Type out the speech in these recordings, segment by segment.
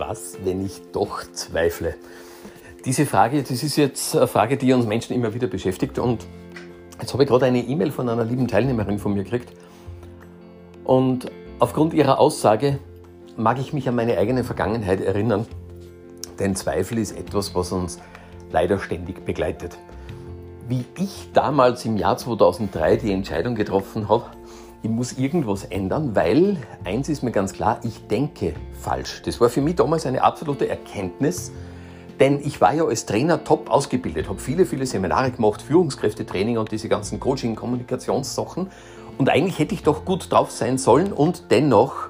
Was, wenn ich doch zweifle? Diese Frage, das ist jetzt eine Frage, die uns Menschen immer wieder beschäftigt. Und jetzt habe ich gerade eine E-Mail von einer lieben Teilnehmerin von mir gekriegt. Und aufgrund ihrer Aussage mag ich mich an meine eigene Vergangenheit erinnern. Denn Zweifel ist etwas, was uns leider ständig begleitet. Wie ich damals im Jahr 2003 die Entscheidung getroffen habe, ich muss irgendwas ändern, weil eins ist mir ganz klar, ich denke falsch. Das war für mich damals eine absolute Erkenntnis, denn ich war ja als Trainer top ausgebildet, habe viele, viele Seminare gemacht, Führungskräftetraining und diese ganzen Coaching, Kommunikationssachen. Und eigentlich hätte ich doch gut drauf sein sollen und dennoch,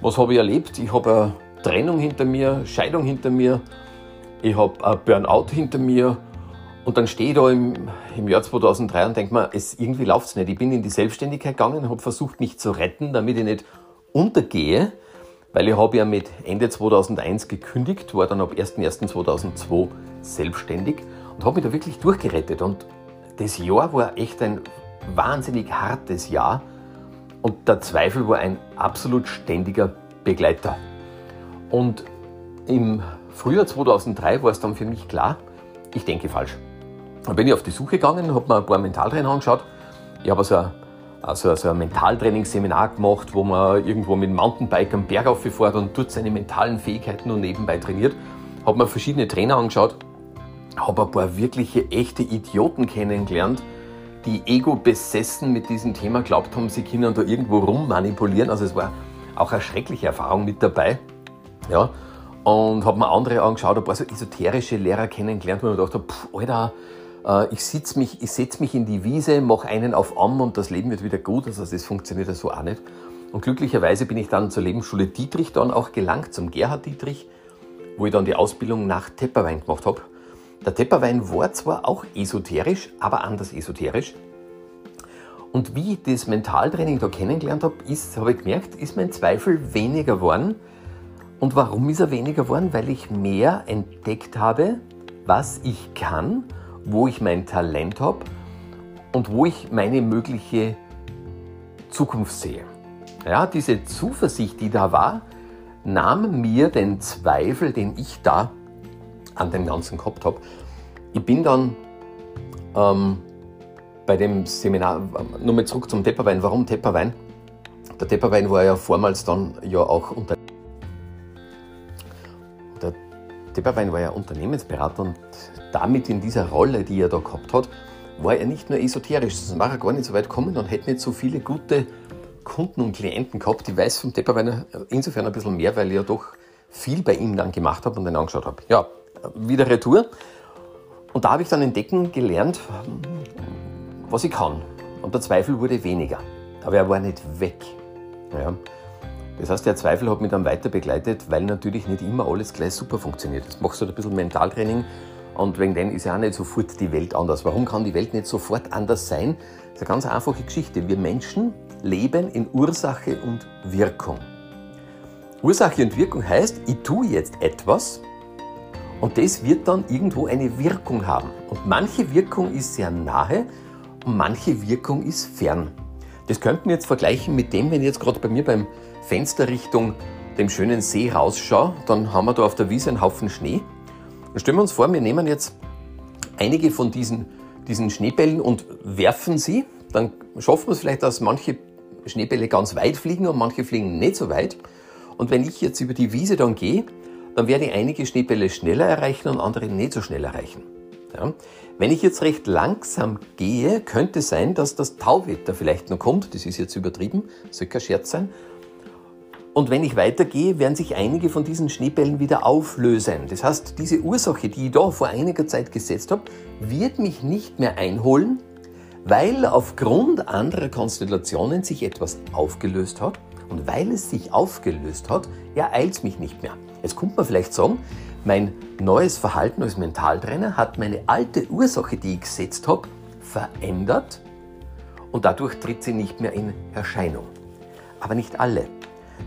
was habe ich erlebt? Ich habe eine Trennung hinter mir, Scheidung hinter mir, ich habe ein Burnout hinter mir und dann stehe ich da im, im Jahr 2003 und denke mir, es, irgendwie läuft es nicht. Ich bin in die Selbstständigkeit gegangen, habe versucht, mich zu retten, damit ich nicht untergehe, weil ich habe ja mit Ende 2001 gekündigt, war dann ab 01.01.2002 selbstständig und habe mich da wirklich durchgerettet. Und das Jahr war echt ein wahnsinnig hartes Jahr und der Zweifel war ein absolut ständiger Begleiter. Und im Frühjahr 2003 war es dann für mich klar, ich denke falsch. Dann bin ich auf die Suche gegangen, habe mir ein paar Mentaltrainer angeschaut. Ich habe also ein, also, also ein Mentaltrainingsseminar gemacht, wo man irgendwo mit dem Mountainbike am Berg auffährt und dort seine mentalen Fähigkeiten und nebenbei trainiert. Habe mir verschiedene Trainer angeschaut, habe ein paar wirkliche, echte Idioten kennengelernt, die ego-besessen mit diesem Thema glaubt haben, sie können da irgendwo rummanipulieren. Also es war auch eine schreckliche Erfahrung mit dabei. Ja, und habe mir andere angeschaut, ein paar so esoterische Lehrer kennengelernt, wo ich mir gedacht habe, pff, Alter, ich, sitz mich, ich setze mich in die Wiese, mache einen auf Amm und das Leben wird wieder gut. Also das funktioniert so auch nicht. Und glücklicherweise bin ich dann zur Lebensschule Dietrich dann auch gelangt, zum Gerhard Dietrich, wo ich dann die Ausbildung nach Tepperwein gemacht habe. Der Tepperwein war zwar auch esoterisch, aber anders esoterisch. Und wie ich das Mentaltraining da kennengelernt habe, habe ich gemerkt, ist mein Zweifel weniger geworden. Und warum ist er weniger geworden? Weil ich mehr entdeckt habe, was ich kann wo ich mein Talent habe und wo ich meine mögliche Zukunft sehe. Ja, diese Zuversicht, die da war, nahm mir den Zweifel, den ich da an dem Ganzen gehabt habe. Ich bin dann ähm, bei dem Seminar, nochmal zurück zum Tepperwein. Warum Tepperwein? Der Tepperwein war ja vormals dann ja auch unter der Tepperwein war ja Unternehmensberater und damit in dieser Rolle, die er da gehabt hat, war er nicht nur esoterisch, sonst war er gar nicht so weit gekommen und hätte nicht so viele gute Kunden und Klienten gehabt. Ich weiß vom Tepperweiner insofern ein bisschen mehr, weil ich ja doch viel bei ihm dann gemacht habe und ihn angeschaut habe. Ja, wieder Retour. Und da habe ich dann entdecken gelernt, was ich kann. Und der Zweifel wurde weniger. Aber er war nicht weg. Ja. Das heißt, der Zweifel hat mich dann weiter begleitet, weil natürlich nicht immer alles gleich super funktioniert. Jetzt machst du halt ein bisschen Mentaltraining und wegen dem ist ja auch nicht sofort die Welt anders. Warum kann die Welt nicht sofort anders sein? Das ist eine ganz einfache Geschichte. Wir Menschen leben in Ursache und Wirkung. Ursache und Wirkung heißt, ich tue jetzt etwas und das wird dann irgendwo eine Wirkung haben. Und manche Wirkung ist sehr nahe und manche Wirkung ist fern. Das könnten wir jetzt vergleichen mit dem, wenn ich jetzt gerade bei mir beim Fenster Richtung dem schönen See rausschaue, dann haben wir da auf der Wiese einen Haufen Schnee Stellen wir uns vor, wir nehmen jetzt einige von diesen, diesen Schneebällen und werfen sie. Dann schaffen wir es vielleicht, dass manche Schneebälle ganz weit fliegen und manche fliegen nicht so weit. Und wenn ich jetzt über die Wiese dann gehe, dann werde ich einige Schneebälle schneller erreichen und andere nicht so schnell erreichen. Ja. Wenn ich jetzt recht langsam gehe, könnte es sein, dass das Tauwetter vielleicht noch kommt. Das ist jetzt übertrieben, soll kein Scherz sein. Und wenn ich weitergehe, werden sich einige von diesen Schneebällen wieder auflösen. Das heißt, diese Ursache, die ich da vor einiger Zeit gesetzt habe, wird mich nicht mehr einholen, weil aufgrund anderer Konstellationen sich etwas aufgelöst hat. Und weil es sich aufgelöst hat, ereilt es mich nicht mehr. Jetzt kommt man vielleicht sagen, mein neues Verhalten als Mentaltrainer hat meine alte Ursache, die ich gesetzt habe, verändert und dadurch tritt sie nicht mehr in Erscheinung. Aber nicht alle.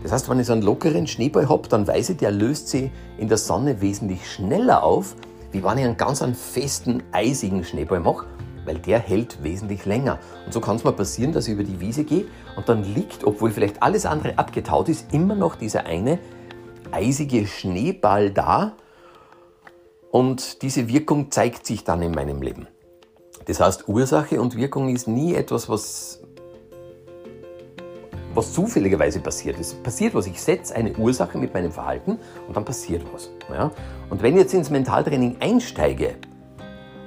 Das heißt, wenn ich so einen lockeren Schneeball habe, dann weiß ich, der löst sich in der Sonne wesentlich schneller auf, wie wenn ich einen ganz einen festen, eisigen Schneeball mache, weil der hält wesentlich länger. Und so kann es mal passieren, dass ich über die Wiese gehe und dann liegt, obwohl vielleicht alles andere abgetaut ist, immer noch dieser eine eisige Schneeball da und diese Wirkung zeigt sich dann in meinem Leben. Das heißt, Ursache und Wirkung ist nie etwas, was, was zufälligerweise passiert. Es passiert was. Ich setze eine Ursache mit meinem Verhalten und dann passiert was. Ja? Und wenn ich jetzt ins Mentaltraining einsteige,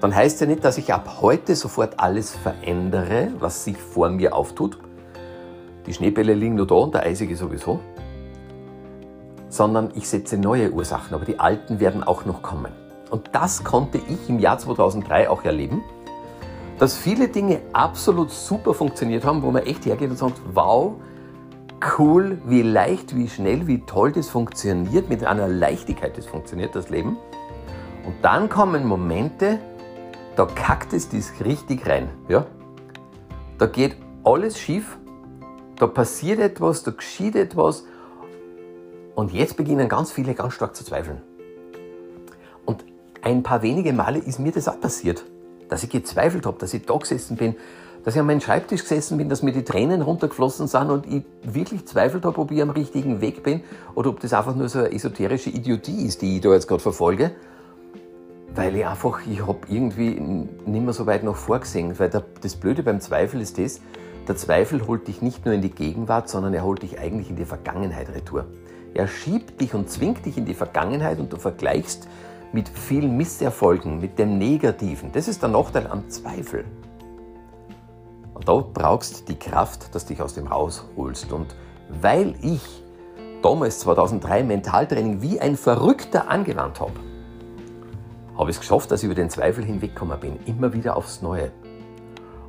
dann heißt ja nicht, dass ich ab heute sofort alles verändere, was sich vor mir auftut. Die Schneebälle liegen nur da und der eisige sowieso. Sondern ich setze neue Ursachen, aber die alten werden auch noch kommen. Und das konnte ich im Jahr 2003 auch erleben dass viele Dinge absolut super funktioniert haben, wo man echt hergeht und sagt, wow, cool, wie leicht, wie schnell, wie toll das funktioniert, mit einer Leichtigkeit das funktioniert, das Leben. Und dann kommen Momente, da kackt es das richtig rein. Ja? Da geht alles schief, da passiert etwas, da geschieht etwas und jetzt beginnen ganz viele ganz stark zu zweifeln. Und ein paar wenige Male ist mir das auch passiert dass ich gezweifelt habe, dass ich da gesessen bin, dass ich an meinem Schreibtisch gesessen bin, dass mir die Tränen runtergeflossen sind und ich wirklich zweifelt habe, ob ich am richtigen Weg bin oder ob das einfach nur so eine esoterische Idiotie ist, die ich da jetzt gerade verfolge. Weil ich einfach, ich habe irgendwie nicht mehr so weit noch vorgesehen. Weil das Blöde beim Zweifel ist das, der Zweifel holt dich nicht nur in die Gegenwart, sondern er holt dich eigentlich in die Vergangenheit retour. Er schiebt dich und zwingt dich in die Vergangenheit und du vergleichst mit vielen Misserfolgen, mit dem Negativen. Das ist der Nachteil am Zweifel. Und da brauchst die Kraft, dass dich aus dem rausholst. Und weil ich damals 2003 Mentaltraining wie ein Verrückter angewandt habe, habe ich es geschafft, dass ich über den Zweifel hinweggekommen bin. Immer wieder aufs Neue.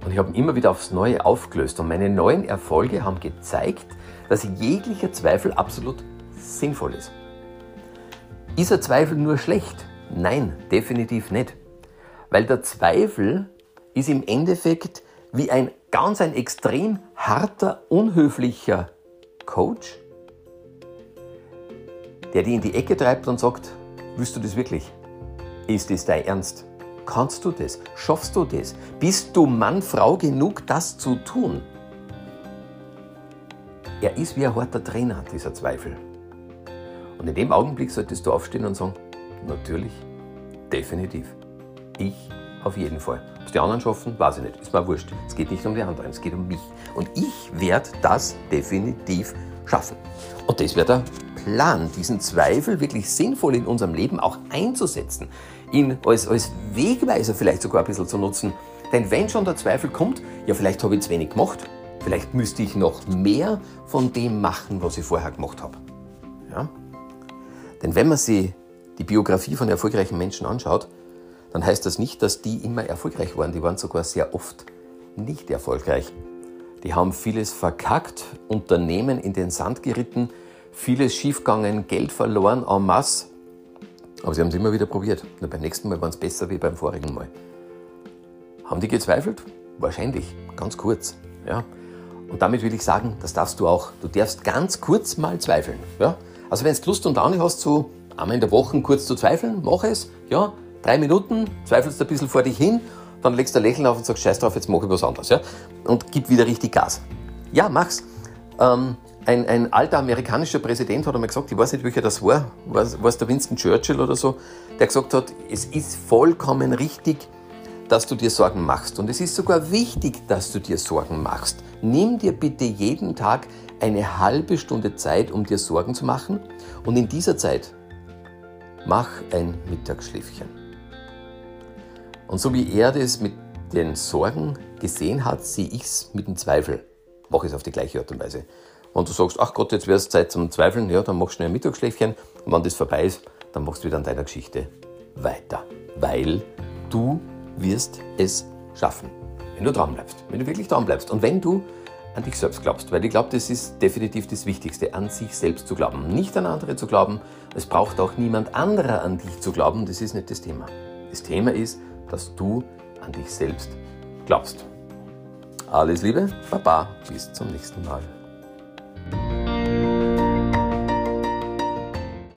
Und ich habe ihn immer wieder aufs Neue aufgelöst. Und meine neuen Erfolge haben gezeigt, dass jeglicher Zweifel absolut sinnvoll ist. Ist ein Zweifel nur schlecht? Nein, definitiv nicht. Weil der Zweifel ist im Endeffekt wie ein ganz ein extrem harter, unhöflicher Coach, der dich in die Ecke treibt und sagt, willst du das wirklich? Ist das dein Ernst? Kannst du das? Schaffst du das? Bist du Mann, Frau genug, das zu tun? Er ist wie ein harter Trainer, dieser Zweifel. Und in dem Augenblick solltest du aufstehen und sagen, Natürlich. Definitiv. Ich auf jeden Fall. Ob es die anderen schaffen, weiß ich nicht. Ist mir wurscht. Es geht nicht um die anderen, es geht um mich. Und ich werde das definitiv schaffen. Und das wäre der Plan, diesen Zweifel wirklich sinnvoll in unserem Leben auch einzusetzen. Ihn als, als Wegweiser vielleicht sogar ein bisschen zu nutzen. Denn wenn schon der Zweifel kommt, ja, vielleicht habe ich zu wenig gemacht. Vielleicht müsste ich noch mehr von dem machen, was ich vorher gemacht habe. Ja? Denn wenn man sich die Biografie von erfolgreichen Menschen anschaut, dann heißt das nicht, dass die immer erfolgreich waren. Die waren sogar sehr oft nicht erfolgreich. Die haben vieles verkackt, Unternehmen in den Sand geritten, vieles schiefgegangen, Geld verloren en masse. Aber sie haben es immer wieder probiert. Nur beim nächsten Mal waren es besser wie beim vorigen Mal. Haben die gezweifelt? Wahrscheinlich, ganz kurz. Ja. Und damit will ich sagen, das darfst du auch. Du darfst ganz kurz mal zweifeln. Ja. Also wenn du Lust und Laune hast, so einmal in der Woche kurz zu zweifeln, mach es, ja, drei Minuten, zweifelst ein bisschen vor dich hin, dann legst du ein Lächeln auf und sagst, scheiß drauf, jetzt mache ich was anderes, ja, und gib wieder richtig Gas. Ja, mach's. Ähm, ein, ein, alter amerikanischer Präsident hat einmal gesagt, ich weiß nicht, welcher das war, war es der Winston Churchill oder so, der gesagt hat, es ist vollkommen richtig, dass du dir Sorgen machst. Und es ist sogar wichtig, dass du dir Sorgen machst. Nimm dir bitte jeden Tag eine halbe Stunde Zeit, um dir Sorgen zu machen. Und in dieser Zeit mach ein Mittagsschläfchen. Und so wie er das mit den Sorgen gesehen hat, sehe ich es mit dem Zweifel. Mache ich es auf die gleiche Art und Weise. Wenn du sagst, ach Gott, jetzt wäre es Zeit zum Zweifeln, ja, dann machst du schnell ein Mittagsschläfchen. Und wenn das vorbei ist, dann machst du wieder an deiner Geschichte weiter. Weil du wirst es schaffen. Wenn du dran bleibst. Wenn du wirklich dran bleibst. Und wenn du an dich selbst glaubst. Weil ich glaube, das ist definitiv das Wichtigste, an sich selbst zu glauben. Nicht an andere zu glauben. Es braucht auch niemand anderer an dich zu glauben. Das ist nicht das Thema. Das Thema ist, dass du an dich selbst glaubst. Alles Liebe, Baba, bis zum nächsten Mal.